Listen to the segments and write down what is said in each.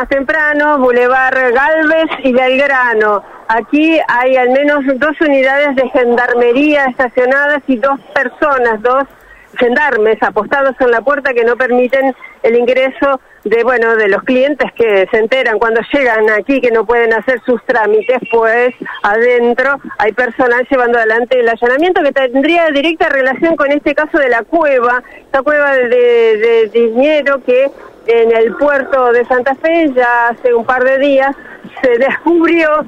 más temprano, Boulevard Galvez y Belgrano. Aquí hay al menos dos unidades de gendarmería estacionadas y dos personas, dos gendarmes apostados en la puerta que no permiten el ingreso de bueno de los clientes que se enteran cuando llegan aquí que no pueden hacer sus trámites pues adentro hay personal llevando adelante el allanamiento que tendría directa relación con este caso de la cueva esta cueva de, de dinero que en el puerto de Santa Fe ya hace un par de días se descubrió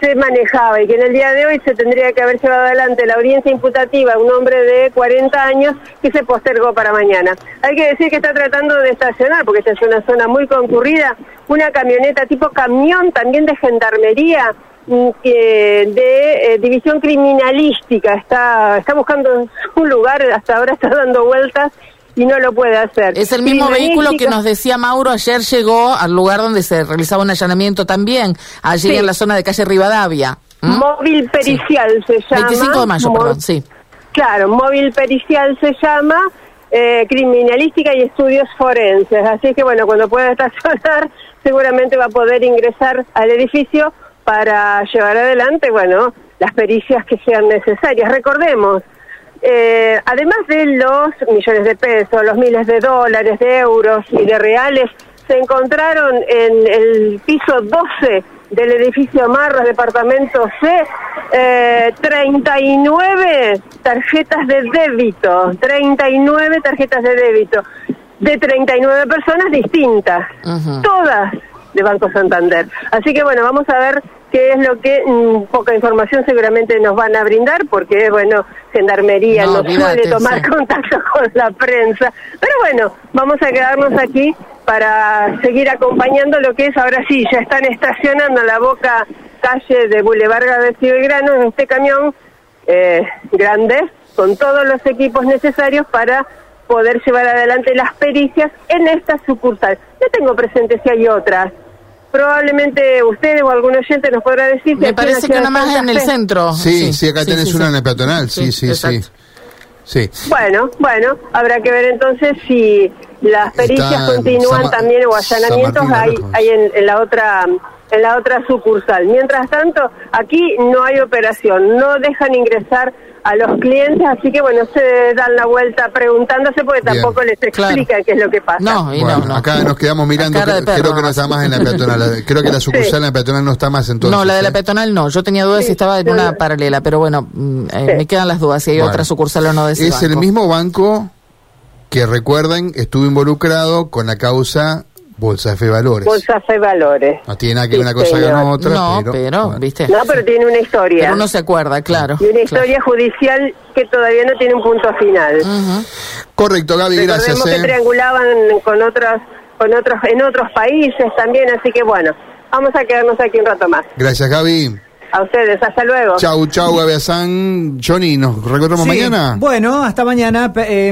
se manejaba y que en el día de hoy se tendría que haber llevado adelante la audiencia imputativa a un hombre de 40 años que se postergó para mañana. Hay que decir que está tratando de estacionar, porque esta es una zona muy concurrida, una camioneta tipo camión también de gendarmería mm, de eh, división criminalística, está, está buscando un lugar, hasta ahora está dando vueltas y no lo puede hacer. Es el mismo vehículo que nos decía Mauro ayer llegó al lugar donde se realizaba un allanamiento también, allí en la zona de calle Rivadavia. Móvil pericial se llama. 25 de mayo, perdón, sí. Claro, móvil pericial se llama. Eh, criminalística y estudios forenses. Así que bueno, cuando pueda estacionar, seguramente va a poder ingresar al edificio para llevar adelante, bueno, las pericias que sean necesarias. Recordemos, eh, además de los millones de pesos, los miles de dólares, de euros y de reales, se encontraron en el piso 12 del edificio Marras, departamento C, eh, 39 tarjetas de débito, 39 tarjetas de débito, de 39 personas distintas, todas de Banco Santander. Así que bueno, vamos a ver qué es lo que mm, poca información seguramente nos van a brindar, porque bueno, Gendarmería no, suele tomar contacto con la prensa. Pero bueno, vamos a quedarnos aquí para seguir acompañando lo que es, ahora sí, ya están estacionando en la boca calle de Boulevard de Belgrano en este camión eh, grande, con todos los equipos necesarios para poder llevar adelante las pericias en esta sucursal. Yo tengo presente si hay otras probablemente ustedes o algún oyente nos podrá decir. Me parece que nada más en el centro. Sí, sí, acá tenés una en el peatonal, sí, sí, sí. sí. Bueno, bueno, habrá que ver entonces si las pericias continúan también o allanamientos hay, hay en, la otra en la otra sucursal. Mientras tanto, aquí no hay operación, no dejan ingresar a los clientes, así que bueno, se dan la vuelta preguntándose porque tampoco les explica qué es lo que pasa. No, y no, Acá nos quedamos mirando, creo que no está más en la peatonal, creo que la sucursal en la peatonal no está más entonces. No, la de la peatonal no, yo tenía dudas si estaba en una paralela, pero bueno, mm, eh, me quedan las dudas si hay otra sucursal o no de ese Es el mismo banco que recuerden estuvo involucrado con la causa Bolsa Fe Valores. Bolsa Fe Valores. No tiene nada que ver una cosa con otra. No, pero, ¿viste? No, pero tiene una historia. Pero uno se acuerda, claro. Y una historia judicial que todavía no tiene un punto final. Correcto, Gaby, gracias. Recordemos que eh. triangulaban con otros, con otros, en otros países también, así que bueno, vamos a quedarnos aquí un rato más. Gracias, Gaby. A ustedes, hasta luego. Chau, chau, Gaby San. Johnny, ¿nos recordamos mañana? Bueno, hasta mañana. Eh,